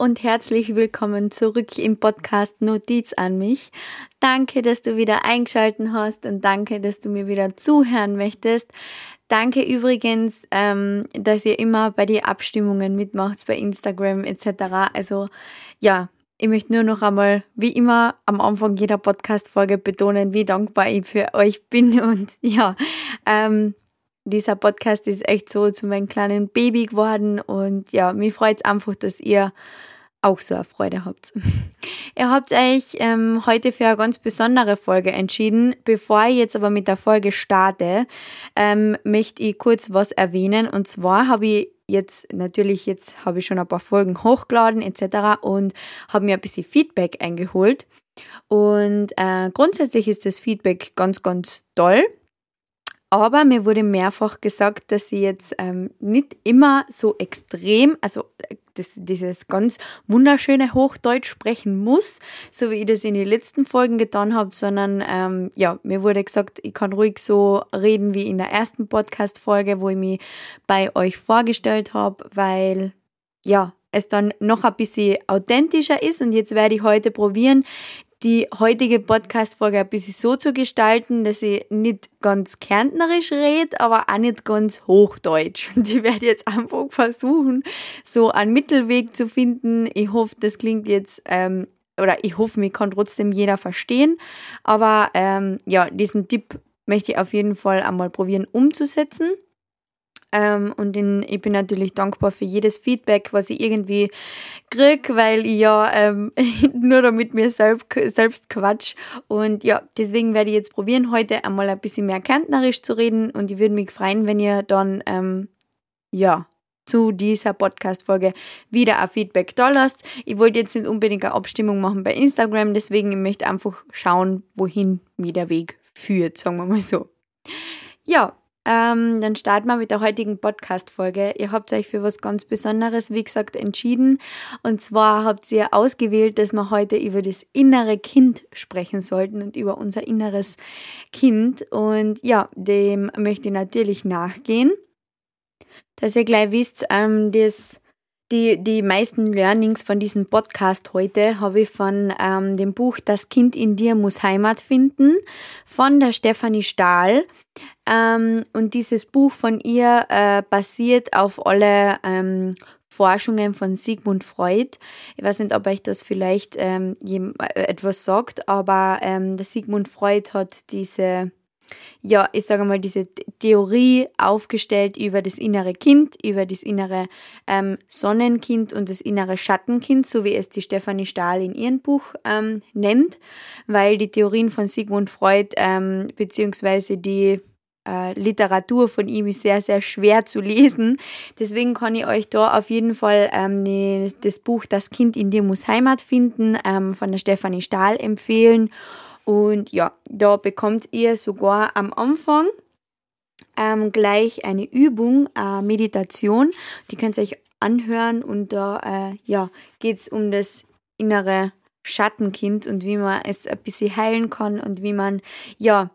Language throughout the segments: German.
Und herzlich willkommen zurück im Podcast Notiz an mich. Danke, dass du wieder eingeschalten hast und danke, dass du mir wieder zuhören möchtest. Danke übrigens, ähm, dass ihr immer bei den Abstimmungen mitmacht, bei Instagram etc. Also ja, ich möchte nur noch einmal, wie immer, am Anfang jeder Podcast-Folge betonen, wie dankbar ich für euch bin. Und ja, ähm, dieser Podcast ist echt so zu meinem kleinen Baby geworden. Und ja, mich freut es einfach, dass ihr auch so eine Freude habt. ihr habt euch ähm, heute für eine ganz besondere Folge entschieden. Bevor ich jetzt aber mit der Folge starte, ähm, möchte ich kurz was erwähnen. Und zwar habe ich jetzt natürlich, jetzt habe ich schon ein paar Folgen hochgeladen etc. und habe mir ein bisschen Feedback eingeholt. Und äh, grundsätzlich ist das Feedback ganz, ganz toll. Aber mir wurde mehrfach gesagt, dass sie jetzt ähm, nicht immer so extrem, also das, dieses ganz wunderschöne Hochdeutsch sprechen muss, so wie ich das in den letzten Folgen getan habe, sondern ähm, ja, mir wurde gesagt, ich kann ruhig so reden wie in der ersten Podcast-Folge, wo ich mich bei euch vorgestellt habe, weil ja, es dann noch ein bisschen authentischer ist. Und jetzt werde ich heute probieren, die heutige Podcast-Folge ein bisschen so zu gestalten, dass ich nicht ganz kärntnerisch rede, aber auch nicht ganz hochdeutsch. Und ich werde jetzt einfach versuchen, so einen Mittelweg zu finden. Ich hoffe, das klingt jetzt, ähm, oder ich hoffe, mich kann trotzdem jeder verstehen. Aber ähm, ja, diesen Tipp möchte ich auf jeden Fall einmal probieren umzusetzen. Ähm, und in, ich bin natürlich dankbar für jedes Feedback, was ich irgendwie kriege, weil ich ja ähm, nur damit mir selbst, selbst quatsch. Und ja, deswegen werde ich jetzt probieren, heute einmal ein bisschen mehr kärntnerisch zu reden. Und ich würde mich freuen, wenn ihr dann, ähm, ja, zu dieser Podcast-Folge wieder ein Feedback da lasst. Ich wollte jetzt nicht unbedingt eine Abstimmung machen bei Instagram, deswegen ich möchte einfach schauen, wohin mir der Weg führt, sagen wir mal so. Ja, ähm, dann starten wir mit der heutigen Podcast-Folge. Ihr habt euch für was ganz Besonderes, wie gesagt, entschieden. Und zwar habt ihr ausgewählt, dass wir heute über das innere Kind sprechen sollten und über unser inneres Kind. Und ja, dem möchte ich natürlich nachgehen. Dass ihr gleich wisst, ähm, das die, die meisten Learnings von diesem Podcast heute habe ich von ähm, dem Buch Das Kind in dir muss Heimat finden von der Stefanie Stahl. Ähm, und dieses Buch von ihr äh, basiert auf alle ähm, Forschungen von Sigmund Freud. Ich weiß nicht, ob euch das vielleicht ähm, äh, etwas sagt, aber ähm, der Sigmund Freud hat diese ja, ich sage mal, diese Theorie aufgestellt über das innere Kind, über das innere ähm, Sonnenkind und das innere Schattenkind, so wie es die Stefanie Stahl in ihrem Buch ähm, nennt, weil die Theorien von Sigmund Freud ähm, beziehungsweise die äh, Literatur von ihm ist sehr, sehr schwer zu lesen. Deswegen kann ich euch da auf jeden Fall ähm, ne, das Buch Das Kind in dir muss Heimat finden ähm, von der Stefanie Stahl empfehlen. Und ja, da bekommt ihr sogar am Anfang ähm, gleich eine Übung, äh, Meditation. Die könnt ihr euch anhören und da äh, ja, geht es um das innere Schattenkind und wie man es ein bisschen heilen kann und wie man ja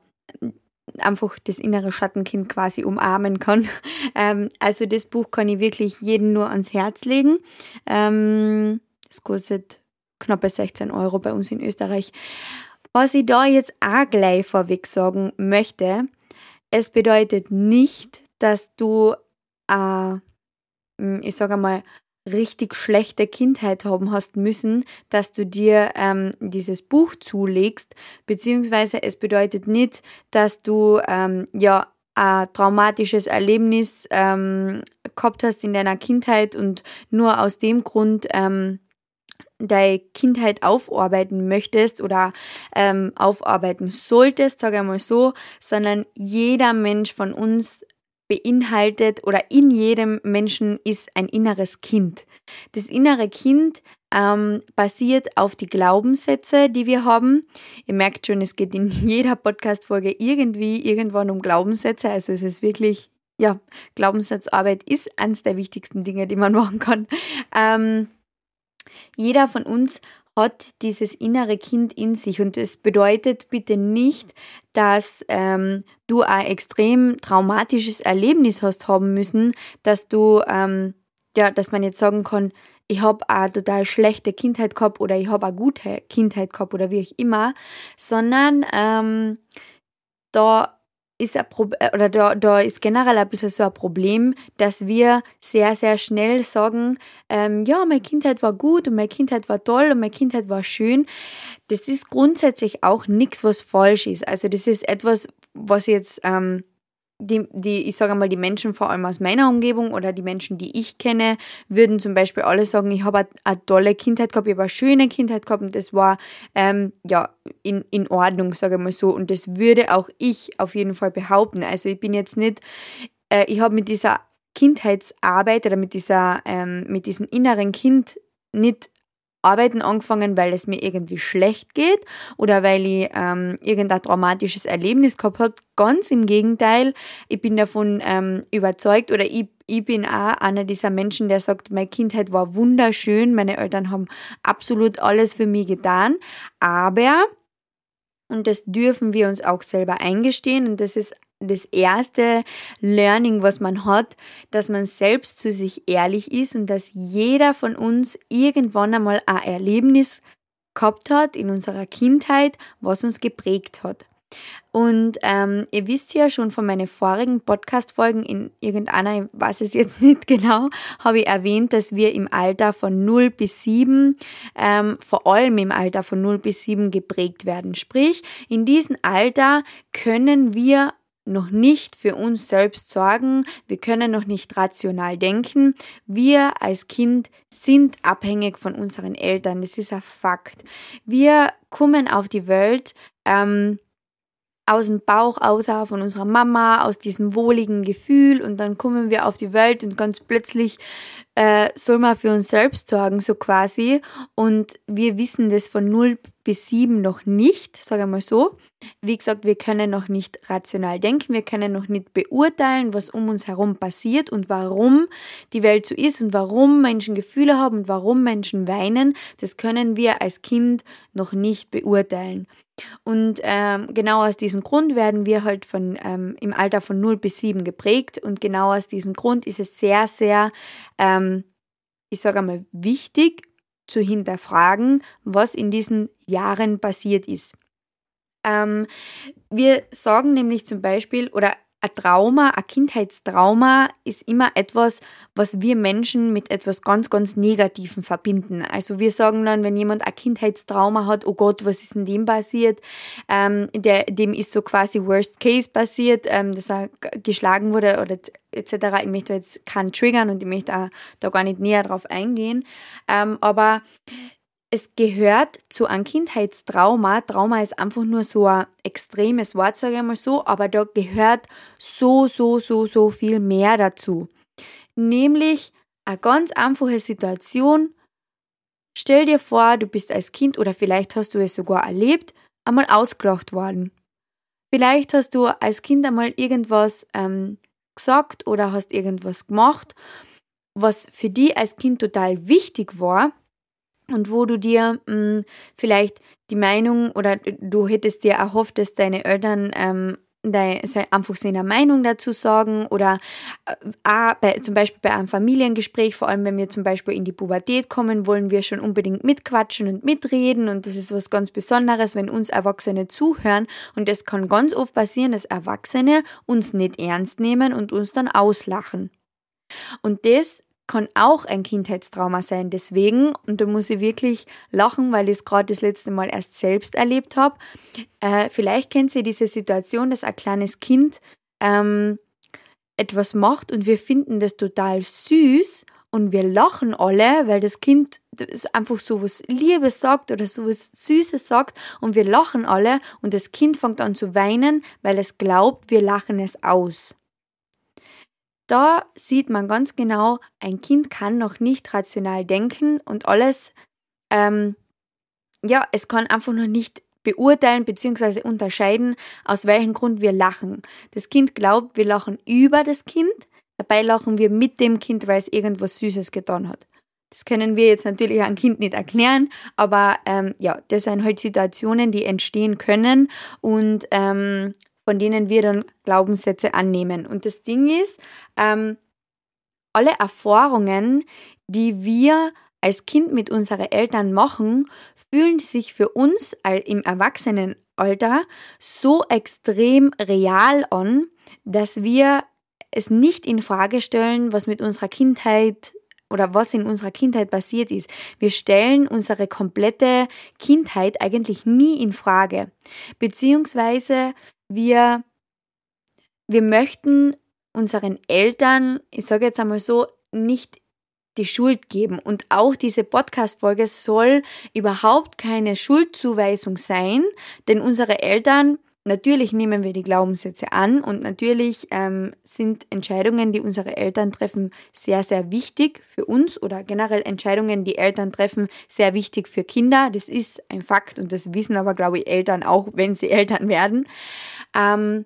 einfach das innere Schattenkind quasi umarmen kann. Ähm, also das Buch kann ich wirklich jedem nur ans Herz legen. Ähm, es kostet knappe 16 Euro bei uns in Österreich. Was ich da jetzt auch gleich vorweg sagen möchte, es bedeutet nicht, dass du, äh, ich sage mal, richtig schlechte Kindheit haben hast müssen, dass du dir ähm, dieses Buch zulegst, beziehungsweise es bedeutet nicht, dass du ähm, ja ein traumatisches Erlebnis ähm, gehabt hast in deiner Kindheit und nur aus dem Grund ähm, deine Kindheit aufarbeiten möchtest oder ähm, aufarbeiten solltest, sage ich mal so, sondern jeder Mensch von uns beinhaltet oder in jedem Menschen ist ein inneres Kind. Das innere Kind ähm, basiert auf die Glaubenssätze, die wir haben. Ihr merkt schon, es geht in jeder Podcast-Folge irgendwie irgendwann um Glaubenssätze. Also es ist wirklich, ja, Glaubenssatzarbeit ist eines der wichtigsten Dinge, die man machen kann. Ähm, jeder von uns hat dieses innere Kind in sich. Und es bedeutet bitte nicht, dass ähm, du ein extrem traumatisches Erlebnis hast haben müssen, dass du, ähm, ja, dass man jetzt sagen kann, ich habe eine total schlechte Kindheit gehabt oder ich habe eine gute Kindheit gehabt oder wie auch immer, sondern ähm, da ist ein äh, oder da, da ist generell ein bisschen so ein Problem, dass wir sehr, sehr schnell sagen, ähm, ja, meine Kindheit war gut und meine Kindheit war toll und meine Kindheit war schön. Das ist grundsätzlich auch nichts, was falsch ist. Also das ist etwas, was jetzt ähm, die, die, ich sage mal, die Menschen vor allem aus meiner Umgebung oder die Menschen, die ich kenne, würden zum Beispiel alle sagen, ich habe eine, tolle Kindheit gehabt, ich habe eine schöne Kindheit gehabt und das war ähm, ja in, in Ordnung, sage ich mal so. Und das würde auch ich auf jeden Fall behaupten. Also ich bin jetzt nicht, äh, ich habe mit dieser Kindheitsarbeit oder mit dieser, ähm, mit diesem inneren Kind nicht Arbeiten angefangen, weil es mir irgendwie schlecht geht oder weil ich ähm, irgendein traumatisches Erlebnis gehabt habe. Ganz im Gegenteil, ich bin davon ähm, überzeugt oder ich, ich bin auch einer dieser Menschen, der sagt, meine Kindheit war wunderschön, meine Eltern haben absolut alles für mich getan, aber und das dürfen wir uns auch selber eingestehen. Und das ist das erste Learning, was man hat, dass man selbst zu sich ehrlich ist und dass jeder von uns irgendwann einmal ein Erlebnis gehabt hat in unserer Kindheit, was uns geprägt hat. Und ähm, ihr wisst ja schon von meinen vorigen Podcast-Folgen, in irgendeiner, ich weiß es jetzt nicht genau, habe ich erwähnt, dass wir im Alter von 0 bis 7, ähm, vor allem im Alter von 0 bis 7 geprägt werden. Sprich, in diesem Alter können wir noch nicht für uns selbst sorgen, wir können noch nicht rational denken. Wir als Kind sind abhängig von unseren Eltern, das ist ein Fakt. Wir kommen auf die Welt ähm, aus dem Bauch aus, von unserer Mama, aus diesem wohligen Gefühl und dann kommen wir auf die Welt und ganz plötzlich äh, soll man für uns selbst sorgen, so quasi. Und wir wissen das von 0 bis 7 noch nicht, sage ich mal so. Wie gesagt, wir können noch nicht rational denken, wir können noch nicht beurteilen, was um uns herum passiert und warum die Welt so ist und warum Menschen Gefühle haben und warum Menschen weinen. Das können wir als Kind noch nicht beurteilen. Und ähm, genau aus diesem Grund werden wir halt von, ähm, im Alter von 0 bis 7 geprägt und genau aus diesem Grund ist es sehr, sehr, ähm, ich sage einmal, wichtig zu hinterfragen, was in diesen Jahren passiert ist. Ähm, wir sagen nämlich zum Beispiel, oder ein Trauma, ein Kindheitstrauma ist immer etwas, was wir Menschen mit etwas ganz, ganz Negativem verbinden. Also wir sagen dann, wenn jemand ein Kindheitstrauma hat, oh Gott, was ist denn dem passiert? Ähm, der, dem ist so quasi Worst Case passiert, ähm, dass er geschlagen wurde oder etc. Ich möchte jetzt keinen triggern und ich möchte auch da gar nicht näher drauf eingehen. Ähm, aber es gehört zu einem Kindheitstrauma. Trauma ist einfach nur so ein extremes Wort, sage ich mal so, aber da gehört so, so, so, so viel mehr dazu. Nämlich eine ganz einfache Situation. Stell dir vor, du bist als Kind oder vielleicht hast du es sogar erlebt, einmal ausgelacht worden. Vielleicht hast du als Kind einmal irgendwas ähm, gesagt oder hast irgendwas gemacht, was für dich als Kind total wichtig war und wo du dir mh, hm, vielleicht die Meinung oder du hättest dir erhofft, dass deine Eltern ähm, deine, einfach seine Meinung dazu sagen oder äh, bei, zum Beispiel bei einem Familiengespräch, vor allem wenn wir zum Beispiel in die Pubertät kommen, wollen wir schon unbedingt mitquatschen und mitreden und das ist was ganz Besonderes, wenn uns Erwachsene zuhören und es kann ganz oft passieren, dass Erwachsene uns nicht ernst nehmen und uns dann auslachen. Und das kann auch ein Kindheitstrauma sein. Deswegen, und da muss ich wirklich lachen, weil ich es gerade das letzte Mal erst selbst erlebt habe, äh, vielleicht kennt ihr diese Situation, dass ein kleines Kind ähm, etwas macht und wir finden das total süß und wir lachen alle, weil das Kind einfach so was Liebes sagt oder so was Süßes sagt und wir lachen alle und das Kind fängt an zu weinen, weil es glaubt, wir lachen es aus. Da sieht man ganz genau, ein Kind kann noch nicht rational denken und alles, ähm, ja, es kann einfach noch nicht beurteilen bzw. unterscheiden, aus welchem Grund wir lachen. Das Kind glaubt, wir lachen über das Kind, dabei lachen wir mit dem Kind, weil es irgendwas Süßes getan hat. Das können wir jetzt natürlich einem Kind nicht erklären, aber ähm, ja, das sind halt Situationen, die entstehen können und ähm, von denen wir dann Glaubenssätze annehmen. Und das Ding ist, ähm, alle Erfahrungen, die wir als Kind mit unseren Eltern machen, fühlen sich für uns im Erwachsenenalter so extrem real an, dass wir es nicht in Frage stellen, was mit unserer Kindheit oder was in unserer Kindheit passiert ist. Wir stellen unsere komplette Kindheit eigentlich nie in Frage. Beziehungsweise wir, wir möchten unseren Eltern, ich sage jetzt einmal so, nicht die Schuld geben. Und auch diese Podcast-Folge soll überhaupt keine Schuldzuweisung sein, denn unsere Eltern Natürlich nehmen wir die Glaubenssätze an und natürlich ähm, sind Entscheidungen, die unsere Eltern treffen, sehr, sehr wichtig für uns oder generell Entscheidungen, die Eltern treffen, sehr wichtig für Kinder. Das ist ein Fakt und das wissen aber, glaube ich, Eltern auch, wenn sie Eltern werden. Ähm,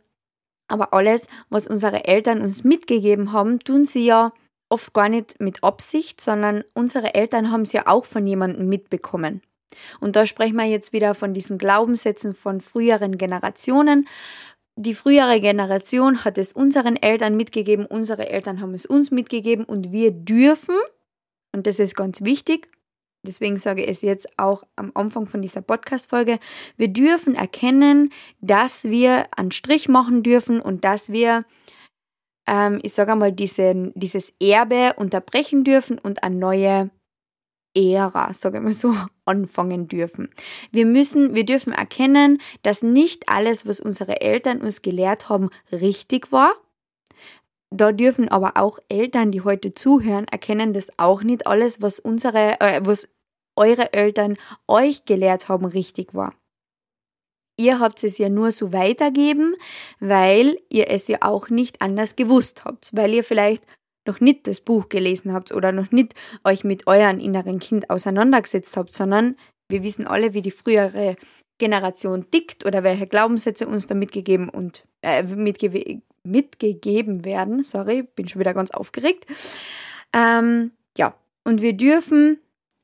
aber alles, was unsere Eltern uns mitgegeben haben, tun sie ja oft gar nicht mit Absicht, sondern unsere Eltern haben es ja auch von jemandem mitbekommen. Und da sprechen wir jetzt wieder von diesen Glaubenssätzen von früheren Generationen. Die frühere Generation hat es unseren Eltern mitgegeben, unsere Eltern haben es uns mitgegeben und wir dürfen, und das ist ganz wichtig, deswegen sage ich es jetzt auch am Anfang von dieser Podcast-Folge, wir dürfen erkennen, dass wir einen Strich machen dürfen und dass wir, ähm, ich sage einmal, diese, dieses Erbe unterbrechen dürfen und eine neue Ära, sage ich mal so, anfangen dürfen. Wir müssen, wir dürfen erkennen, dass nicht alles, was unsere Eltern uns gelehrt haben, richtig war. Da dürfen aber auch Eltern, die heute zuhören, erkennen, dass auch nicht alles, was unsere, äh, was eure Eltern euch gelehrt haben, richtig war. Ihr habt es ja nur so weitergeben, weil ihr es ja auch nicht anders gewusst habt, weil ihr vielleicht noch nicht das Buch gelesen habt oder noch nicht euch mit euren inneren Kind auseinandergesetzt habt, sondern wir wissen alle, wie die frühere Generation tickt oder welche Glaubenssätze uns da mitgegeben und äh, mitge mitgegeben werden. Sorry, bin schon wieder ganz aufgeregt. Ähm, ja, und wir dürfen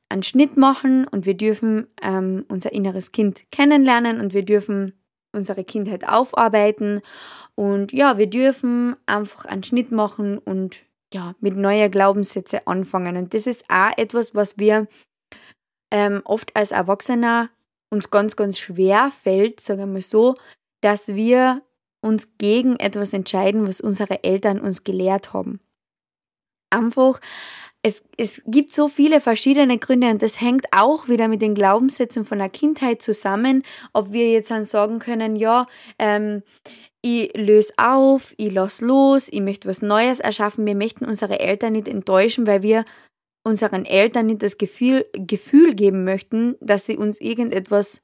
einen Schnitt machen und wir dürfen ähm, unser inneres Kind kennenlernen und wir dürfen unsere Kindheit aufarbeiten und ja, wir dürfen einfach einen Schnitt machen und ja, mit neuen Glaubenssätzen anfangen. Und das ist auch etwas, was wir ähm, oft als Erwachsener uns ganz, ganz schwer fällt, sagen wir mal so, dass wir uns gegen etwas entscheiden, was unsere Eltern uns gelehrt haben. Einfach, es, es gibt so viele verschiedene Gründe und das hängt auch wieder mit den Glaubenssätzen von der Kindheit zusammen, ob wir jetzt dann sagen können, ja, ähm, ich löse auf, ich lasse los, ich möchte was Neues erschaffen. Wir möchten unsere Eltern nicht enttäuschen, weil wir unseren Eltern nicht das Gefühl, Gefühl geben möchten, dass sie uns irgendetwas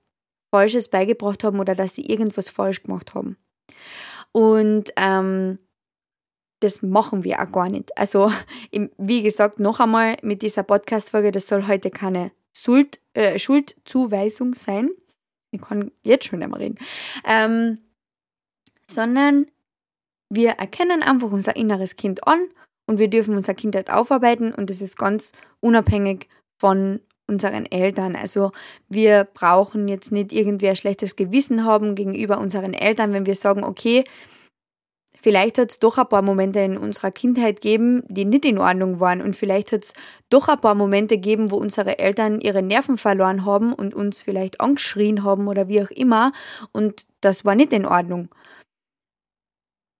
Falsches beigebracht haben oder dass sie irgendwas falsch gemacht haben. Und ähm, das machen wir auch gar nicht. Also, wie gesagt, noch einmal mit dieser Podcast-Folge, das soll heute keine Schuld, äh, Schuldzuweisung sein. Ich kann jetzt schon einmal reden. Ähm, sondern wir erkennen einfach unser inneres Kind an und wir dürfen unsere Kindheit aufarbeiten und das ist ganz unabhängig von unseren Eltern. Also wir brauchen jetzt nicht irgendwie ein schlechtes Gewissen haben gegenüber unseren Eltern, wenn wir sagen, okay, vielleicht hat es doch ein paar Momente in unserer Kindheit gegeben, die nicht in Ordnung waren und vielleicht hat es doch ein paar Momente gegeben, wo unsere Eltern ihre Nerven verloren haben und uns vielleicht angeschrien haben oder wie auch immer und das war nicht in Ordnung.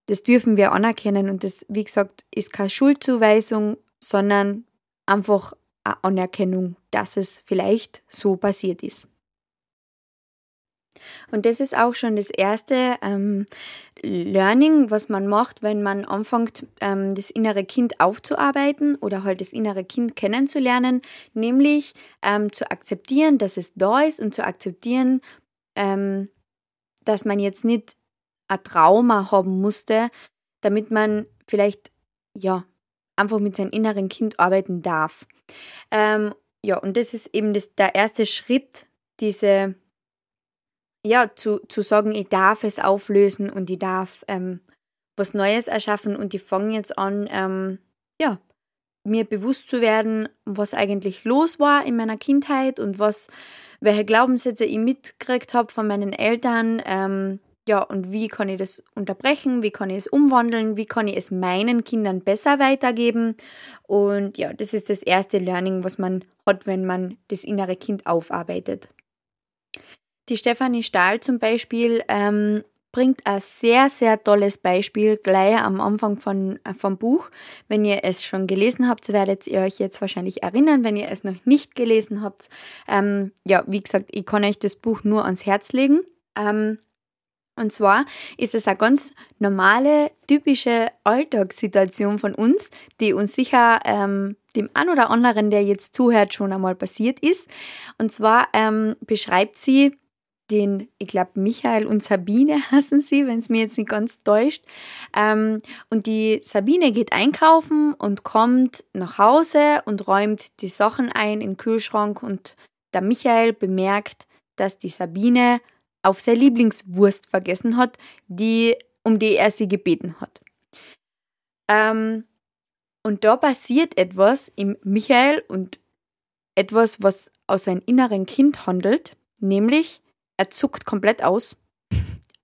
Das dürfen wir anerkennen und das, wie gesagt, ist keine Schuldzuweisung, sondern einfach eine Anerkennung, dass es vielleicht so passiert ist. Und das ist auch schon das erste ähm, Learning, was man macht, wenn man anfängt, ähm, das innere Kind aufzuarbeiten oder halt das innere Kind kennenzulernen, nämlich ähm, zu akzeptieren, dass es da ist und zu akzeptieren, ähm, dass man jetzt nicht ein Trauma haben musste, damit man vielleicht ja einfach mit seinem inneren Kind arbeiten darf. Ähm, ja, und das ist eben das, der erste Schritt, diese, ja, zu, zu sagen, ich darf es auflösen und ich darf ähm, was Neues erschaffen und ich fange jetzt an, ähm, ja, mir bewusst zu werden, was eigentlich los war in meiner Kindheit und was, welche Glaubenssätze ich mitgekriegt habe von meinen Eltern, ähm, ja, und wie kann ich das unterbrechen, wie kann ich es umwandeln, wie kann ich es meinen Kindern besser weitergeben. Und ja, das ist das erste Learning, was man hat, wenn man das innere Kind aufarbeitet. Die Stefanie Stahl zum Beispiel ähm, bringt ein sehr, sehr tolles Beispiel gleich am Anfang von, äh, vom Buch. Wenn ihr es schon gelesen habt, werdet ihr euch jetzt wahrscheinlich erinnern. Wenn ihr es noch nicht gelesen habt, ähm, ja, wie gesagt, ich kann euch das Buch nur ans Herz legen. Ähm, und zwar ist es eine ganz normale, typische Alltagssituation von uns, die uns sicher ähm, dem einen oder anderen, der jetzt zuhört, schon einmal passiert ist. Und zwar ähm, beschreibt sie den, ich glaube, Michael und Sabine hassen sie, wenn es mir jetzt nicht ganz täuscht. Ähm, und die Sabine geht einkaufen und kommt nach Hause und räumt die Sachen ein in den Kühlschrank und der Michael bemerkt, dass die Sabine auf seine Lieblingswurst vergessen hat, die, um die er sie gebeten hat. Ähm, und da passiert etwas im Michael und etwas, was aus seinem inneren Kind handelt, nämlich er zuckt komplett aus.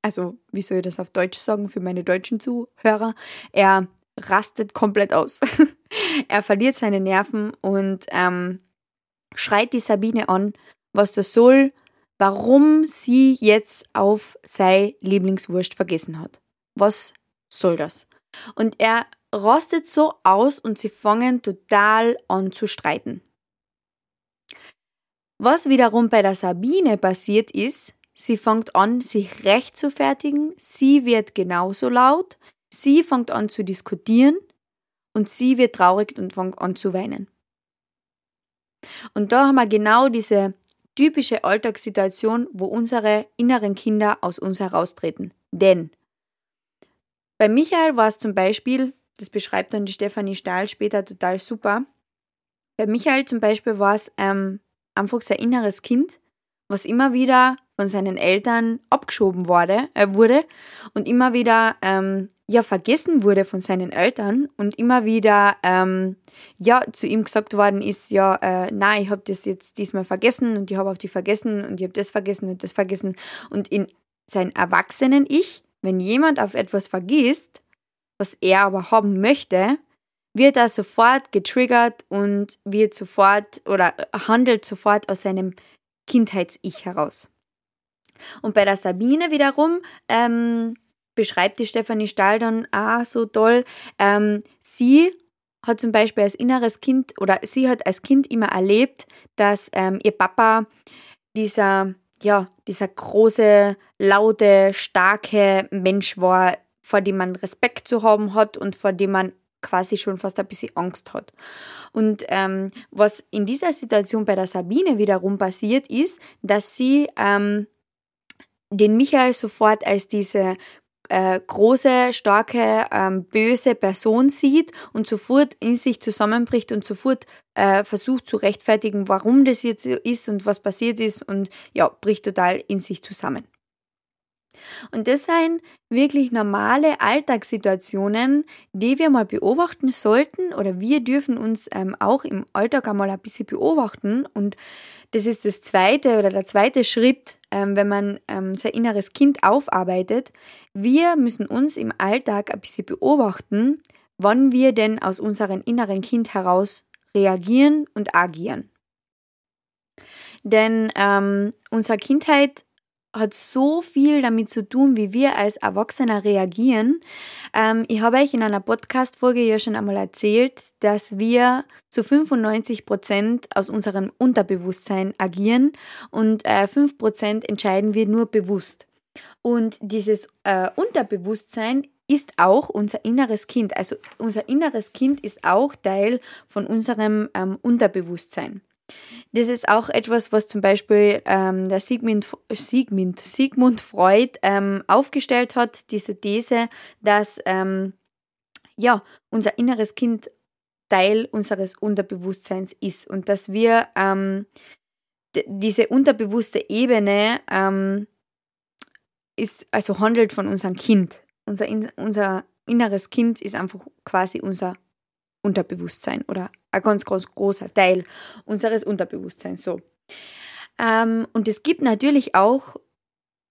Also, wie soll ich das auf Deutsch sagen für meine deutschen Zuhörer? Er rastet komplett aus. er verliert seine Nerven und ähm, schreit die Sabine an, was das soll, warum sie jetzt auf sei Lieblingswurst vergessen hat. Was soll das? Und er rastet so aus und sie fangen total an zu streiten. Was wiederum bei der Sabine passiert ist, sie fängt an, sich recht zu fertigen, sie wird genauso laut, sie fängt an zu diskutieren und sie wird traurig und fängt an zu weinen. Und da haben wir genau diese typische Alltagssituation, wo unsere inneren Kinder aus uns heraustreten. Denn bei Michael war es zum Beispiel, das beschreibt dann die Stefanie Stahl später total super, bei Michael zum Beispiel war es ähm, einfach sein inneres Kind, was immer wieder von seinen Eltern abgeschoben wurde, äh, wurde und immer wieder ähm, ja vergessen wurde von seinen Eltern und immer wieder ähm, ja zu ihm gesagt worden ist, ja, äh, nein, ich habe das jetzt diesmal vergessen und ich habe auch die vergessen und ich habe das vergessen und das vergessen. Und in sein erwachsenen Ich, wenn jemand auf etwas vergisst, was er aber haben möchte, wird er sofort getriggert und wird sofort oder handelt sofort aus seinem Kindheits-Ich heraus. Und bei der Sabine wiederum ähm, beschreibt die Stefanie Stahl dann auch so toll, ähm, sie hat zum Beispiel als inneres Kind oder sie hat als Kind immer erlebt, dass ähm, ihr Papa dieser, ja, dieser große, laute, starke Mensch war, vor dem man Respekt zu haben hat und vor dem man quasi schon fast ein bisschen Angst hat. Und ähm, was in dieser Situation bei der Sabine wiederum passiert ist, dass sie ähm, den Michael sofort als diese äh, große, starke, ähm, böse Person sieht und sofort in sich zusammenbricht und sofort äh, versucht zu rechtfertigen, warum das jetzt so ist und was passiert ist und ja, bricht total in sich zusammen. Und das sind wirklich normale Alltagssituationen, die wir mal beobachten sollten oder wir dürfen uns ähm, auch im Alltag einmal ein bisschen beobachten. Und das ist das zweite oder der zweite Schritt, ähm, wenn man ähm, sein inneres Kind aufarbeitet. Wir müssen uns im Alltag ein bisschen beobachten, wann wir denn aus unserem inneren Kind heraus reagieren und agieren. Denn ähm, unsere Kindheit hat so viel damit zu tun, wie wir als Erwachsene reagieren. Ähm, ich habe euch in einer Podcast-Folge ja schon einmal erzählt, dass wir zu 95 Prozent aus unserem Unterbewusstsein agieren und äh, 5 Prozent entscheiden wir nur bewusst. Und dieses äh, Unterbewusstsein ist auch unser inneres Kind. Also unser inneres Kind ist auch Teil von unserem ähm, Unterbewusstsein. Das ist auch etwas, was zum Beispiel ähm, der Sigmund, Sigmund, Sigmund Freud ähm, aufgestellt hat, diese These, dass ähm, ja, unser inneres Kind Teil unseres Unterbewusstseins ist und dass wir ähm, diese unterbewusste Ebene ähm, ist, also handelt von unserem Kind. Unser, unser inneres Kind ist einfach quasi unser Unterbewusstsein oder ein ganz, ganz großer Teil unseres Unterbewusstseins. So. Ähm, und es gibt natürlich auch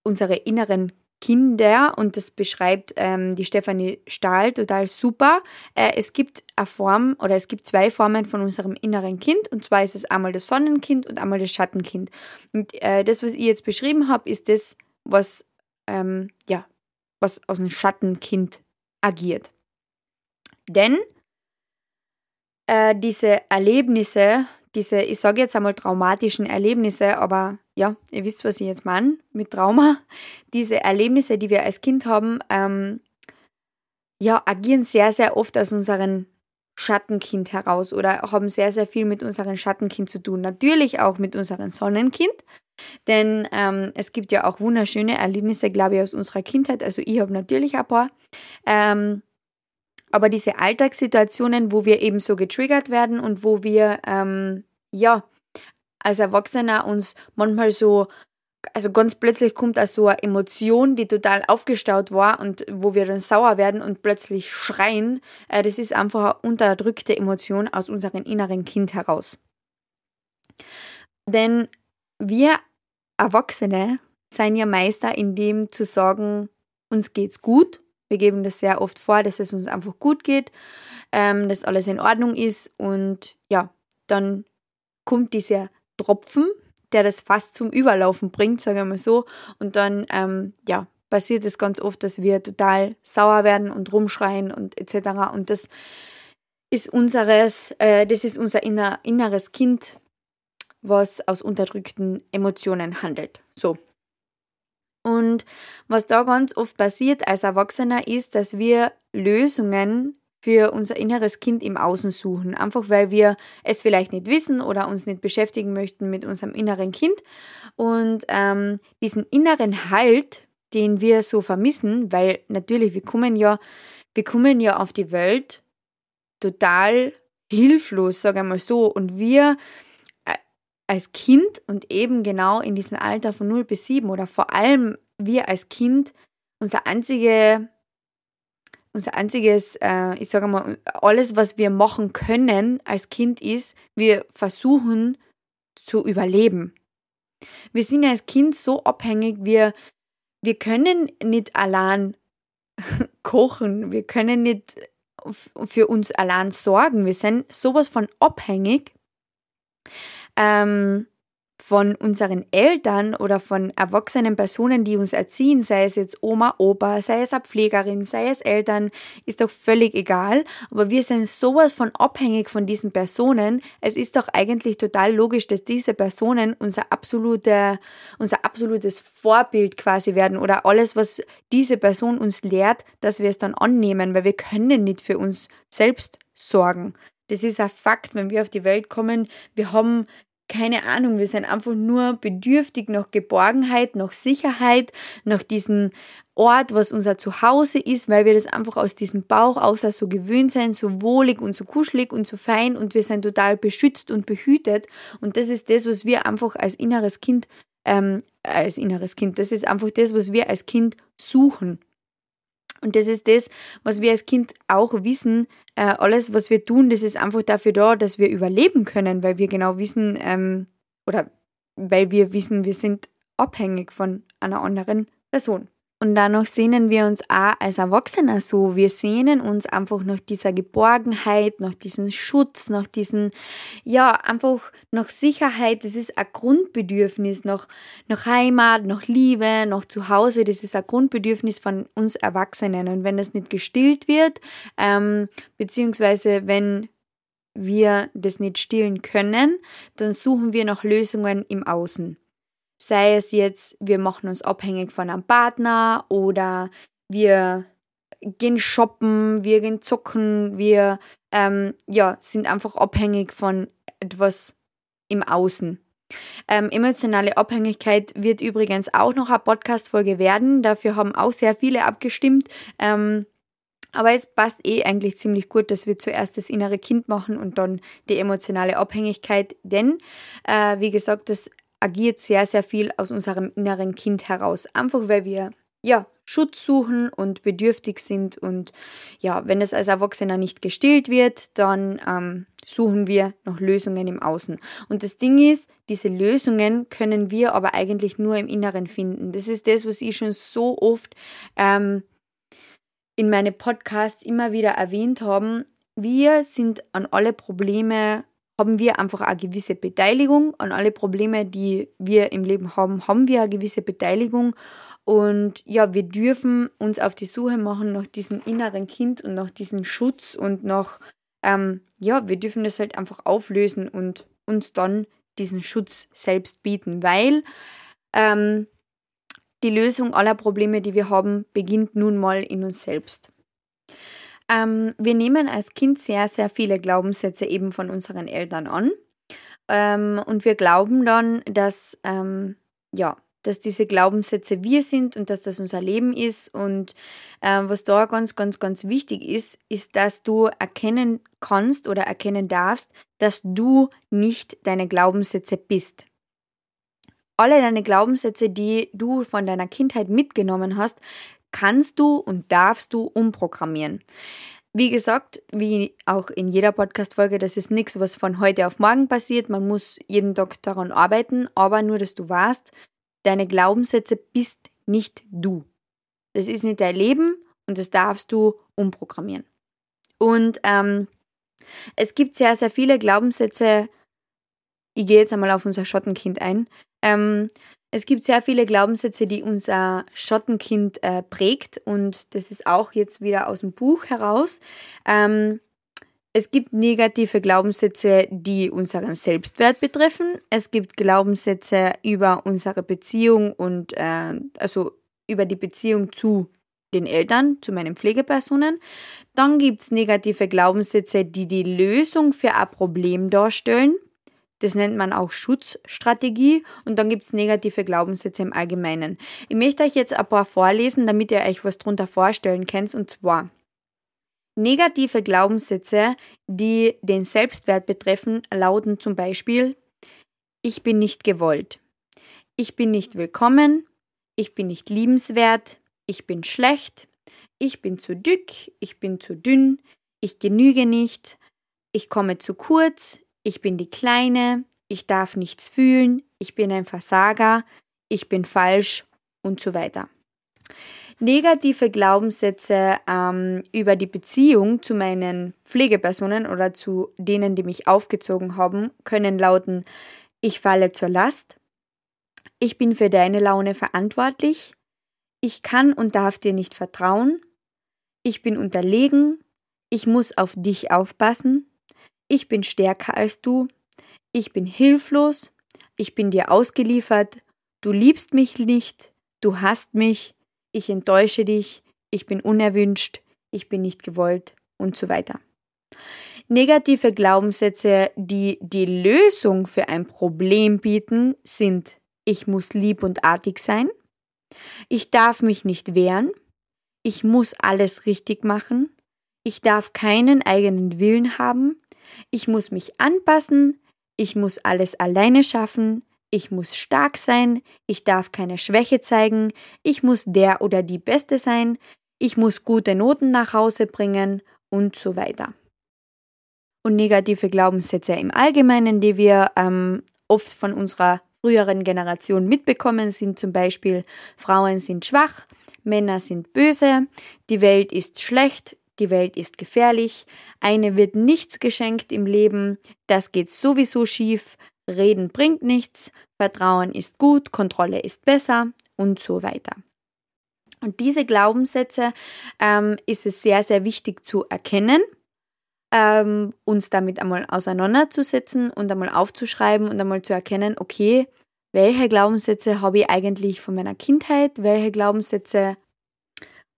unsere inneren Kinder und das beschreibt ähm, die Stefanie Stahl total super. Äh, es gibt eine Form oder es gibt zwei Formen von unserem inneren Kind und zwar ist es einmal das Sonnenkind und einmal das Schattenkind. Und äh, das, was ich jetzt beschrieben habe, ist das, was ähm, ja, was aus dem Schattenkind agiert. Denn äh, diese Erlebnisse, diese, ich sage jetzt einmal traumatischen Erlebnisse, aber ja, ihr wisst, was ich jetzt meine mit Trauma, diese Erlebnisse, die wir als Kind haben, ähm, ja, agieren sehr, sehr oft aus unserem Schattenkind heraus oder haben sehr, sehr viel mit unserem Schattenkind zu tun. Natürlich auch mit unserem Sonnenkind, denn ähm, es gibt ja auch wunderschöne Erlebnisse, glaube ich, aus unserer Kindheit. Also ich habe natürlich ein paar. Ähm, aber diese Alltagssituationen, wo wir eben so getriggert werden und wo wir, ähm, ja, als Erwachsener uns manchmal so, also ganz plötzlich kommt also so eine Emotion, die total aufgestaut war und wo wir dann sauer werden und plötzlich schreien. Äh, das ist einfach eine unterdrückte Emotion aus unserem inneren Kind heraus. Denn wir Erwachsene seien ja Meister in dem zu sagen, uns geht's gut. Wir geben das sehr oft vor, dass es uns einfach gut geht, ähm, dass alles in Ordnung ist und ja, dann kommt dieser Tropfen, der das fast zum Überlaufen bringt, sagen wir mal so, und dann ähm, ja passiert es ganz oft, dass wir total sauer werden und rumschreien und etc. Und das ist unseres, äh, das ist unser inner, inneres Kind, was aus unterdrückten Emotionen handelt. So. Und was da ganz oft passiert als Erwachsener ist, dass wir Lösungen für unser inneres Kind im Außen suchen. Einfach weil wir es vielleicht nicht wissen oder uns nicht beschäftigen möchten mit unserem inneren Kind. Und ähm, diesen inneren Halt, den wir so vermissen, weil natürlich, wir kommen ja, wir kommen ja auf die Welt total hilflos, sage ich mal so. Und wir als Kind und eben genau in diesem Alter von 0 bis 7 oder vor allem wir als Kind, unser einzige, unser einziges, äh, ich sage mal, alles, was wir machen können als Kind ist, wir versuchen zu überleben. Wir sind als Kind so abhängig, wir, wir können nicht allein kochen, wir können nicht für uns allein sorgen, wir sind sowas von abhängig ähm, von unseren Eltern oder von erwachsenen Personen, die uns erziehen, sei es jetzt Oma, Opa, sei es eine Pflegerin, sei es Eltern, ist doch völlig egal. Aber wir sind sowas von abhängig von diesen Personen. Es ist doch eigentlich total logisch, dass diese Personen unser, absolute, unser absolutes Vorbild quasi werden oder alles, was diese Person uns lehrt, dass wir es dann annehmen, weil wir können nicht für uns selbst sorgen. Das ist ein Fakt, wenn wir auf die Welt kommen. Wir haben keine Ahnung, wir sind einfach nur bedürftig nach Geborgenheit, nach Sicherheit, nach diesem Ort, was unser Zuhause ist, weil wir das einfach aus diesem Bauch aus so gewöhnt sind, so wohlig und so kuschelig und so fein und wir sind total beschützt und behütet. Und das ist das, was wir einfach als inneres Kind, ähm, als inneres Kind, das ist einfach das, was wir als Kind suchen. Und das ist das, was wir als Kind auch wissen. Äh, alles, was wir tun, das ist einfach dafür da, dass wir überleben können, weil wir genau wissen, ähm, oder weil wir wissen, wir sind abhängig von einer anderen Person. Und danach sehnen wir uns auch als Erwachsener so. Wir sehnen uns einfach nach dieser Geborgenheit, nach diesem Schutz, nach diesem, ja, einfach nach Sicherheit. Das ist ein Grundbedürfnis nach, nach Heimat, nach Liebe, nach Zuhause. Das ist ein Grundbedürfnis von uns Erwachsenen. Und wenn das nicht gestillt wird, ähm, beziehungsweise wenn wir das nicht stillen können, dann suchen wir nach Lösungen im Außen. Sei es jetzt, wir machen uns abhängig von einem Partner oder wir gehen shoppen, wir gehen zocken, wir ähm, ja, sind einfach abhängig von etwas im Außen. Ähm, emotionale Abhängigkeit wird übrigens auch noch eine Podcast-Folge werden. Dafür haben auch sehr viele abgestimmt. Ähm, aber es passt eh eigentlich ziemlich gut, dass wir zuerst das innere Kind machen und dann die emotionale Abhängigkeit. Denn, äh, wie gesagt, das agiert sehr, sehr viel aus unserem inneren Kind heraus. Einfach weil wir ja, Schutz suchen und bedürftig sind. Und ja, wenn es als Erwachsener nicht gestillt wird, dann ähm, suchen wir nach Lösungen im Außen. Und das Ding ist, diese Lösungen können wir aber eigentlich nur im Inneren finden. Das ist das, was ich schon so oft ähm, in meine Podcasts immer wieder erwähnt habe. Wir sind an alle Probleme, haben wir einfach eine gewisse Beteiligung. An alle Probleme, die wir im Leben haben, haben wir eine gewisse Beteiligung. Und ja, wir dürfen uns auf die Suche machen nach diesem inneren Kind und nach diesem Schutz und nach, ähm, ja, wir dürfen das halt einfach auflösen und uns dann diesen Schutz selbst bieten, weil ähm, die Lösung aller Probleme, die wir haben, beginnt nun mal in uns selbst. Ähm, wir nehmen als Kind sehr, sehr viele Glaubenssätze eben von unseren Eltern an. Ähm, und wir glauben dann, dass, ähm, ja, dass diese Glaubenssätze wir sind und dass das unser Leben ist. Und äh, was da ganz, ganz, ganz wichtig ist, ist, dass du erkennen kannst oder erkennen darfst, dass du nicht deine Glaubenssätze bist. Alle deine Glaubenssätze, die du von deiner Kindheit mitgenommen hast, kannst du und darfst du umprogrammieren. Wie gesagt, wie auch in jeder Podcast-Folge, das ist nichts, was von heute auf morgen passiert. Man muss jeden Tag daran arbeiten, aber nur, dass du weißt, deine Glaubenssätze bist nicht du. Das ist nicht dein Leben und das darfst du umprogrammieren. Und ähm, es gibt sehr, sehr viele Glaubenssätze. Ich gehe jetzt einmal auf unser Schottenkind ein. Ähm, es gibt sehr viele Glaubenssätze, die unser Schottenkind äh, prägt und das ist auch jetzt wieder aus dem Buch heraus. Ähm, es gibt negative Glaubenssätze, die unseren Selbstwert betreffen. Es gibt Glaubenssätze über unsere Beziehung und äh, also über die Beziehung zu den Eltern, zu meinen Pflegepersonen. Dann gibt es negative Glaubenssätze, die die Lösung für ein Problem darstellen. Das nennt man auch Schutzstrategie. Und dann gibt es negative Glaubenssätze im Allgemeinen. Ich möchte euch jetzt ein paar vorlesen, damit ihr euch was darunter vorstellen könnt. Und zwar Negative Glaubenssätze, die den Selbstwert betreffen, lauten zum Beispiel Ich bin nicht gewollt, ich bin nicht willkommen, ich bin nicht liebenswert, ich bin schlecht, ich bin zu dick, ich bin zu dünn, ich genüge nicht, ich komme zu kurz, ich bin die Kleine, ich darf nichts fühlen, ich bin ein Versager, ich bin falsch und so weiter. Negative Glaubenssätze ähm, über die Beziehung zu meinen Pflegepersonen oder zu denen, die mich aufgezogen haben, können lauten, ich falle zur Last, ich bin für deine Laune verantwortlich, ich kann und darf dir nicht vertrauen, ich bin unterlegen, ich muss auf dich aufpassen, ich bin stärker als du, ich bin hilflos, ich bin dir ausgeliefert, du liebst mich nicht, du hast mich, ich enttäusche dich, ich bin unerwünscht, ich bin nicht gewollt. Und so weiter. Negative Glaubenssätze, die die Lösung für ein Problem bieten, sind ich muss lieb und artig sein, ich darf mich nicht wehren, ich muss alles richtig machen, ich darf keinen eigenen Willen haben, ich muss mich anpassen, ich muss alles alleine schaffen, ich muss stark sein, ich darf keine Schwäche zeigen, ich muss der oder die Beste sein, ich muss gute Noten nach Hause bringen und so weiter. Und negative Glaubenssätze im Allgemeinen, die wir ähm, oft von unserer früheren Generation mitbekommen, sind zum Beispiel Frauen sind schwach, Männer sind böse, die Welt ist schlecht, die Welt ist gefährlich, eine wird nichts geschenkt im Leben, das geht sowieso schief, Reden bringt nichts, Vertrauen ist gut, Kontrolle ist besser. Und so weiter. Und diese Glaubenssätze ähm, ist es sehr, sehr wichtig zu erkennen, ähm, uns damit einmal auseinanderzusetzen und einmal aufzuschreiben und einmal zu erkennen, okay, welche Glaubenssätze habe ich eigentlich von meiner Kindheit, welche Glaubenssätze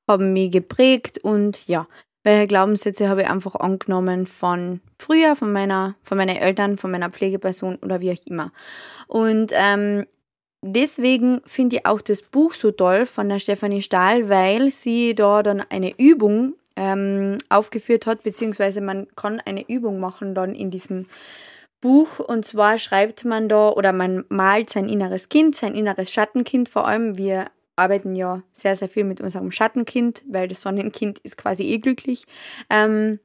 haben mich geprägt? Und ja, welche Glaubenssätze habe ich einfach angenommen von früher, von, meiner, von meinen Eltern, von meiner Pflegeperson oder wie auch immer. Und ähm, deswegen finde ich auch das Buch so toll von der Stefanie Stahl, weil sie da dann eine Übung ähm, aufgeführt hat, beziehungsweise man kann eine Übung machen dann in diesem Buch und zwar schreibt man da oder man malt sein inneres Kind, sein inneres Schattenkind vor allem. Wir arbeiten ja sehr, sehr viel mit unserem Schattenkind, weil das Sonnenkind ist quasi eh glücklich. Ähm,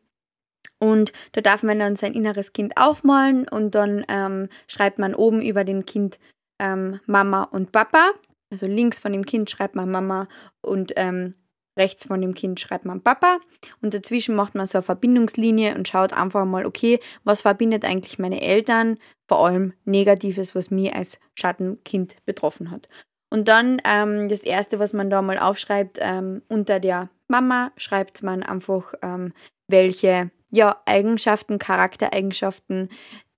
Und da darf man dann sein inneres Kind aufmalen und dann ähm, schreibt man oben über dem Kind ähm, Mama und Papa. Also links von dem Kind schreibt man Mama und ähm, rechts von dem Kind schreibt man Papa. Und dazwischen macht man so eine Verbindungslinie und schaut einfach mal, okay, was verbindet eigentlich meine Eltern? Vor allem Negatives, was mir als Schattenkind betroffen hat. Und dann ähm, das Erste, was man da mal aufschreibt, ähm, unter der Mama schreibt man einfach, ähm, welche ja, Eigenschaften, Charaktereigenschaften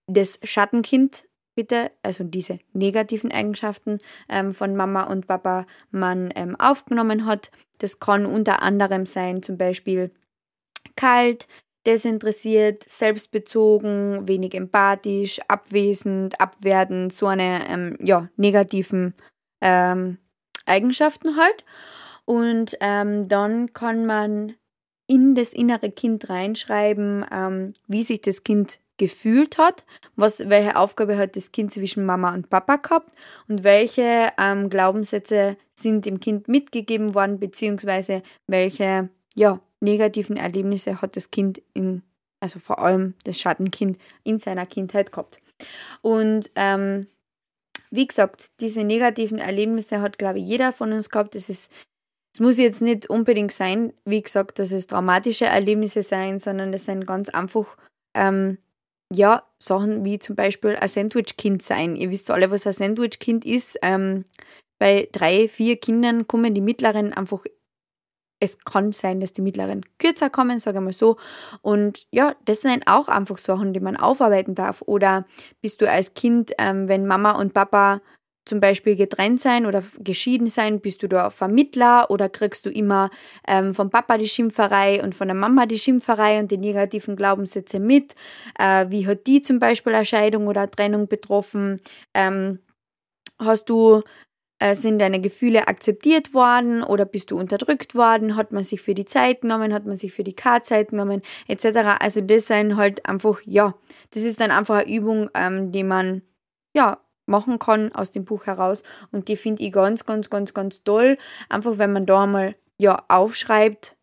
des Schattenkind bitte, also diese negativen Eigenschaften ähm, von Mama und Papa man ähm, aufgenommen hat. Das kann unter anderem sein, zum Beispiel kalt, desinteressiert, selbstbezogen, wenig empathisch, abwesend, abwertend, so eine ähm, ja, negativen ähm, Eigenschaften halt. Und ähm, dann kann man in das innere Kind reinschreiben, ähm, wie sich das Kind gefühlt hat, was, welche Aufgabe hat das Kind zwischen Mama und Papa gehabt und welche ähm, Glaubenssätze sind dem Kind mitgegeben worden, beziehungsweise welche ja, negativen Erlebnisse hat das Kind in, also vor allem das Schattenkind in seiner Kindheit gehabt. Und ähm, wie gesagt, diese negativen Erlebnisse hat, glaube ich, jeder von uns gehabt. Es muss jetzt nicht unbedingt sein, wie gesagt, dass es dramatische Erlebnisse sein, sondern es sind ganz einfach, ähm, ja, Sachen wie zum Beispiel ein Sandwich-Kind sein. Ihr wisst alle, was ein Sandwich-Kind ist. Ähm, bei drei, vier Kindern kommen die mittleren einfach, es kann sein, dass die mittleren kürzer kommen, sage ich mal so. Und ja, das sind auch einfach Sachen, die man aufarbeiten darf. Oder bist du als Kind, ähm, wenn Mama und Papa zum Beispiel getrennt sein oder geschieden sein? Bist du da Vermittler oder kriegst du immer ähm, vom Papa die Schimpferei und von der Mama die Schimpferei und die negativen Glaubenssätze mit? Äh, wie hat die zum Beispiel eine Scheidung oder eine Trennung betroffen? Ähm, hast du sind deine Gefühle akzeptiert worden oder bist du unterdrückt worden? Hat man sich für die Zeit genommen? Hat man sich für die K-Zeit genommen? Etc. Also das sind halt einfach, ja, das ist dann einfach eine Übung, ähm, die man ja machen kann aus dem Buch heraus. Und die finde ich ganz, ganz, ganz, ganz toll. Einfach, wenn man da einmal ja aufschreibt,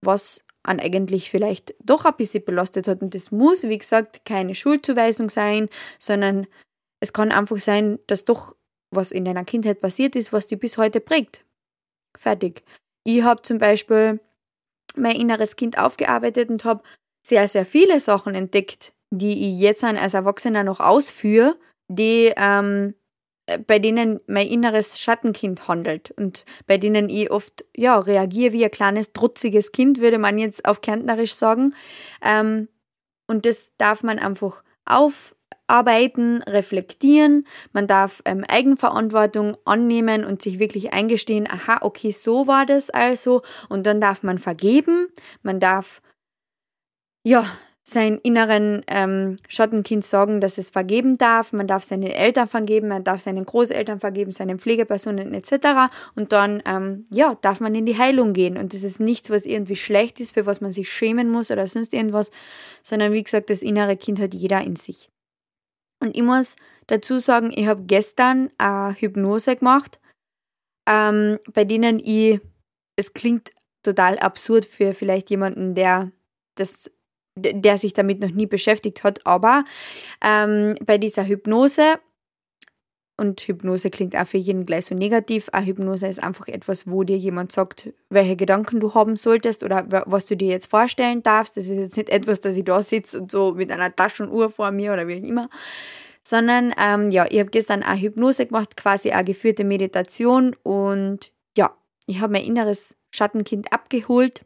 was an eigentlich vielleicht doch ein bisschen belastet hat. Und das muss, wie gesagt, keine Schuldzuweisung sein, sondern es kann einfach sein, dass doch was in deiner Kindheit passiert ist, was dich bis heute prägt. Fertig. Ich habe zum Beispiel mein inneres Kind aufgearbeitet und habe sehr, sehr viele Sachen entdeckt, die ich jetzt als Erwachsener noch ausführe, die ähm, bei denen mein inneres Schattenkind handelt und bei denen ich oft ja reagiere wie ein kleines trutziges Kind, würde man jetzt auf Kärntnerisch sagen. Ähm, und das darf man einfach aufarbeiten, reflektieren. Man darf ähm, Eigenverantwortung annehmen und sich wirklich eingestehen, aha, okay, so war das also. Und dann darf man vergeben. Man darf ja sein inneren ähm, Schattenkind sagen, dass es vergeben darf. Man darf seinen Eltern vergeben, man darf seinen Großeltern vergeben, seinen Pflegepersonen etc. Und dann ähm, ja, darf man in die Heilung gehen. Und das ist nichts, was irgendwie schlecht ist, für was man sich schämen muss oder sonst irgendwas, sondern wie gesagt, das innere Kind hat jeder in sich. Und ich muss dazu sagen, ich habe gestern eine Hypnose gemacht, ähm, bei denen ich, es klingt total absurd für vielleicht jemanden, der das der sich damit noch nie beschäftigt hat. Aber ähm, bei dieser Hypnose, und Hypnose klingt auch für jeden gleich so negativ, eine Hypnose ist einfach etwas, wo dir jemand sagt, welche Gedanken du haben solltest oder was du dir jetzt vorstellen darfst. Das ist jetzt nicht etwas, dass ich da sitze und so mit einer Taschenuhr vor mir oder wie auch immer, sondern ähm, ja, ich habe gestern eine Hypnose gemacht, quasi eine geführte Meditation. Und ja, ich habe mein inneres Schattenkind abgeholt.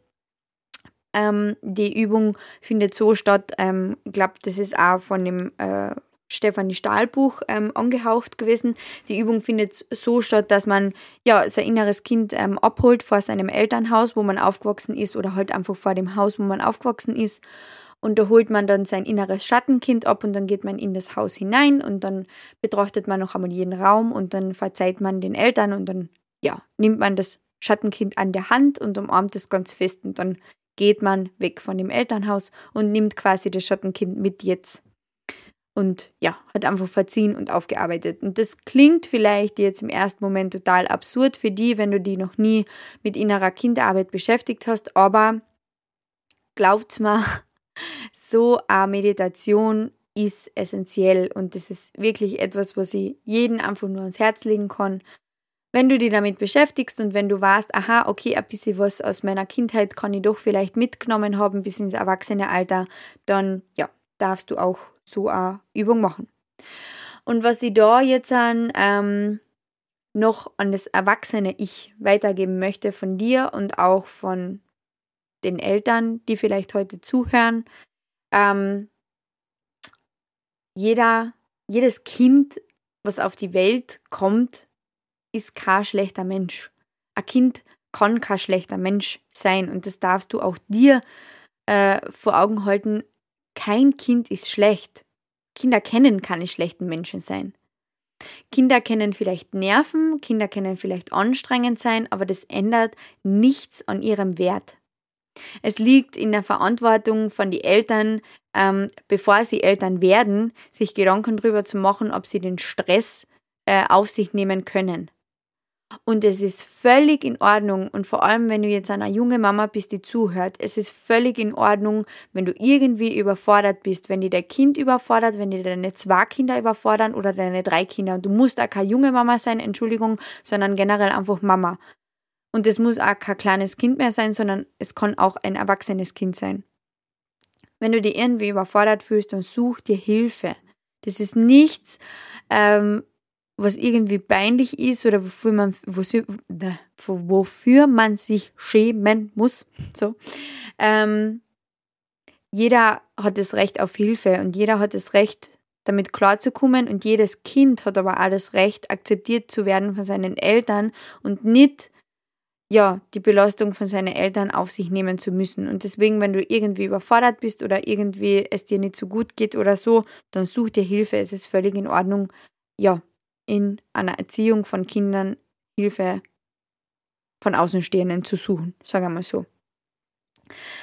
Ähm, die Übung findet so statt, ähm, ich glaube, das ist auch von dem äh, Stefanie Stahl Buch ähm, angehaucht gewesen. Die Übung findet so statt, dass man ja sein inneres Kind ähm, abholt vor seinem Elternhaus, wo man aufgewachsen ist, oder halt einfach vor dem Haus, wo man aufgewachsen ist. Und da holt man dann sein inneres Schattenkind ab und dann geht man in das Haus hinein und dann betrachtet man noch einmal jeden Raum und dann verzeiht man den Eltern und dann ja, nimmt man das Schattenkind an der Hand und umarmt es ganz fest und dann geht man weg von dem Elternhaus und nimmt quasi das Schattenkind mit jetzt. Und ja, hat einfach verziehen und aufgearbeitet. Und das klingt vielleicht jetzt im ersten Moment total absurd für die, wenn du die noch nie mit innerer Kinderarbeit beschäftigt hast, aber glaubt's mir, So eine Meditation ist essentiell und das ist wirklich etwas, was ich jeden einfach nur ans Herz legen kann. Wenn du dich damit beschäftigst und wenn du weißt, aha, okay, ein bisschen was aus meiner Kindheit kann ich doch vielleicht mitgenommen haben bis ins Erwachsenealter, dann ja, darfst du auch so eine Übung machen. Und was ich da jetzt an, ähm, noch an das erwachsene Ich weitergeben möchte von dir und auch von den Eltern, die vielleicht heute zuhören, ähm, jeder, jedes Kind, was auf die Welt kommt, ist kein schlechter Mensch. Ein Kind kann kein schlechter Mensch sein und das darfst du auch dir äh, vor Augen halten. Kein Kind ist schlecht. Kinder kennen keine schlechten Menschen sein. Kinder können vielleicht nerven, Kinder können vielleicht anstrengend sein, aber das ändert nichts an ihrem Wert. Es liegt in der Verantwortung von den Eltern, ähm, bevor sie Eltern werden, sich Gedanken darüber zu machen, ob sie den Stress äh, auf sich nehmen können. Und es ist völlig in Ordnung und vor allem, wenn du jetzt eine junge Mama bist, die zuhört, es ist völlig in Ordnung, wenn du irgendwie überfordert bist, wenn dir dein Kind überfordert, wenn dir deine zwei Kinder überfordern oder deine drei Kinder. Und du musst auch keine junge Mama sein, Entschuldigung, sondern generell einfach Mama. Und es muss auch kein kleines Kind mehr sein, sondern es kann auch ein erwachsenes Kind sein. Wenn du dich irgendwie überfordert fühlst, dann such dir Hilfe. Das ist nichts, ähm, was irgendwie peinlich ist oder wofür man, wofür man sich schämen muss. So. Ähm, jeder hat das Recht auf Hilfe und jeder hat das Recht, damit klarzukommen und jedes Kind hat aber auch das Recht, akzeptiert zu werden von seinen Eltern und nicht ja, die Belastung von seinen Eltern auf sich nehmen zu müssen. Und deswegen, wenn du irgendwie überfordert bist oder irgendwie es dir nicht so gut geht oder so, dann such dir Hilfe. Es ist völlig in Ordnung, ja, in einer Erziehung von Kindern Hilfe von Außenstehenden zu suchen, sagen wir mal so.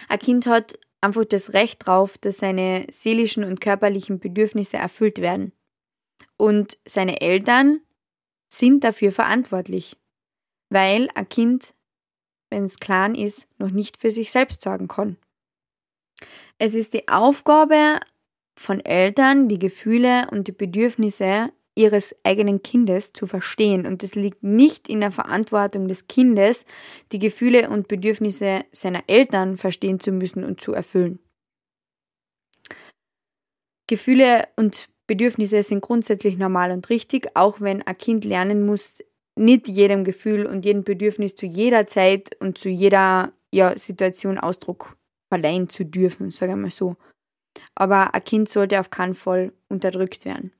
Ein Kind hat einfach das Recht drauf, dass seine seelischen und körperlichen Bedürfnisse erfüllt werden. Und seine Eltern sind dafür verantwortlich, weil ein Kind wenn es klein ist, noch nicht für sich selbst sorgen kann. Es ist die Aufgabe von Eltern, die Gefühle und die Bedürfnisse ihres eigenen Kindes zu verstehen. Und es liegt nicht in der Verantwortung des Kindes, die Gefühle und Bedürfnisse seiner Eltern verstehen zu müssen und zu erfüllen. Gefühle und Bedürfnisse sind grundsätzlich normal und richtig, auch wenn ein Kind lernen muss, nicht jedem Gefühl und jedem Bedürfnis zu jeder Zeit und zu jeder ja, Situation Ausdruck verleihen zu dürfen, sage ich mal so. Aber ein Kind sollte auf keinen Fall unterdrückt werden.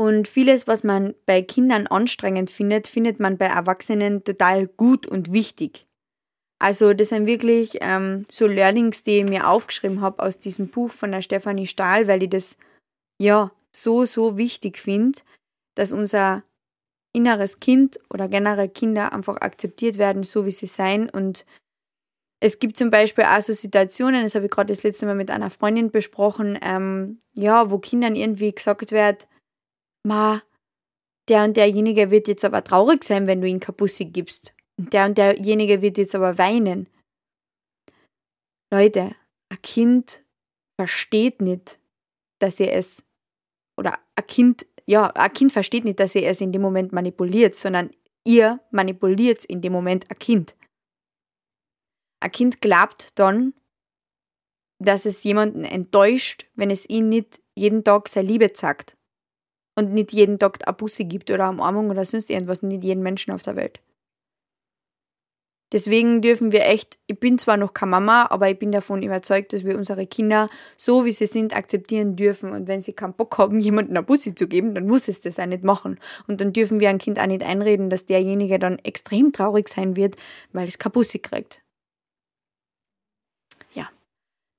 Und vieles, was man bei Kindern anstrengend findet, findet man bei Erwachsenen total gut und wichtig. Also das sind wirklich ähm, so Learnings, die ich mir aufgeschrieben habe aus diesem Buch von der Stefanie Stahl, weil ich das ja so, so wichtig finde, dass unser inneres Kind oder generell Kinder einfach akzeptiert werden, so wie sie sein. Und es gibt zum Beispiel auch so Situationen, das habe ich gerade das letzte Mal mit einer Freundin besprochen, ähm, ja, wo Kindern irgendwie gesagt wird, ma, der und derjenige wird jetzt aber traurig sein, wenn du ihn Kapussi gibst. Und der und derjenige wird jetzt aber weinen. Leute, ein Kind versteht nicht, dass er es, oder ein Kind ja, ein Kind versteht nicht, dass ihr es in dem Moment manipuliert, sondern ihr manipuliert in dem Moment ein Kind. Ein Kind glaubt dann, dass es jemanden enttäuscht, wenn es ihm nicht jeden Tag seine Liebe zeigt. Und nicht jeden Tag eine Busse gibt oder eine Umarmung oder sonst irgendwas, nicht jeden Menschen auf der Welt. Deswegen dürfen wir echt, ich bin zwar noch keine Mama, aber ich bin davon überzeugt, dass wir unsere Kinder so wie sie sind akzeptieren dürfen. Und wenn sie keinen Bock haben, jemanden eine Bussi zu geben, dann muss es das auch nicht machen. Und dann dürfen wir ein Kind auch nicht einreden, dass derjenige dann extrem traurig sein wird, weil es keine Bussi kriegt.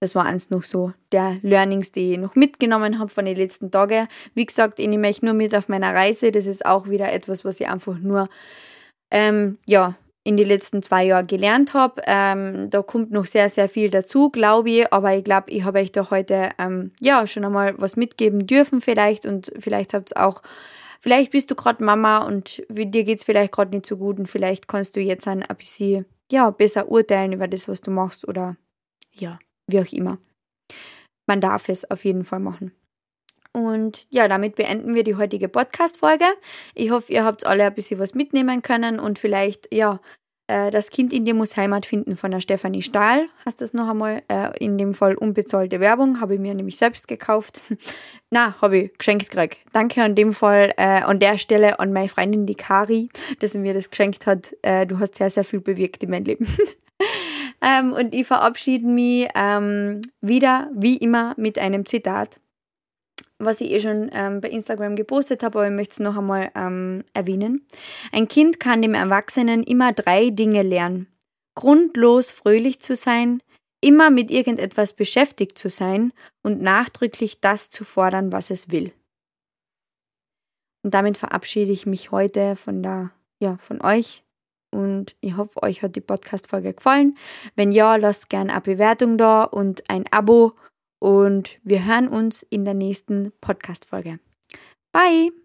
Das war eins noch so der Learnings, die ich noch mitgenommen habe von den letzten Tagen. Wie gesagt, ich nehme euch nur mit auf meiner Reise. Das ist auch wieder etwas, was ich einfach nur ähm, ja, in den letzten zwei Jahren gelernt habe. Ähm, da kommt noch sehr, sehr viel dazu, glaube ich. Aber ich glaube, ich habe euch da heute ähm, ja schon einmal was mitgeben dürfen vielleicht und vielleicht habt auch, vielleicht bist du gerade Mama und dir geht es vielleicht gerade nicht so gut und vielleicht kannst du jetzt ein, ein bisschen ja, besser urteilen über das, was du machst oder ja, wie auch immer. Man darf es auf jeden Fall machen. Und ja, damit beenden wir die heutige Podcast-Folge. Ich hoffe, ihr habt alle ein bisschen was mitnehmen können und vielleicht, ja, äh, das Kind in dir muss Heimat finden von der Stefanie Stahl. Hast das noch einmal? Äh, in dem Fall unbezahlte Werbung, habe ich mir nämlich selbst gekauft. Na, habe ich geschenkt gekriegt. Danke an dem Fall, äh, an der Stelle an meine Freundin, die Kari, dass sie mir das geschenkt hat. Du hast sehr, sehr viel bewirkt in meinem Leben. ähm, und ich verabschiede mich ähm, wieder, wie immer, mit einem Zitat was ich eh schon ähm, bei Instagram gepostet habe, aber ich möchte es noch einmal ähm, erwähnen. Ein Kind kann dem Erwachsenen immer drei Dinge lernen. Grundlos fröhlich zu sein, immer mit irgendetwas beschäftigt zu sein und nachdrücklich das zu fordern, was es will. Und damit verabschiede ich mich heute von der, ja, von euch und ich hoffe, euch hat die Podcast-Folge gefallen. Wenn ja, lasst gerne eine Bewertung da und ein Abo und wir hören uns in der nächsten Podcast-Folge. Bye!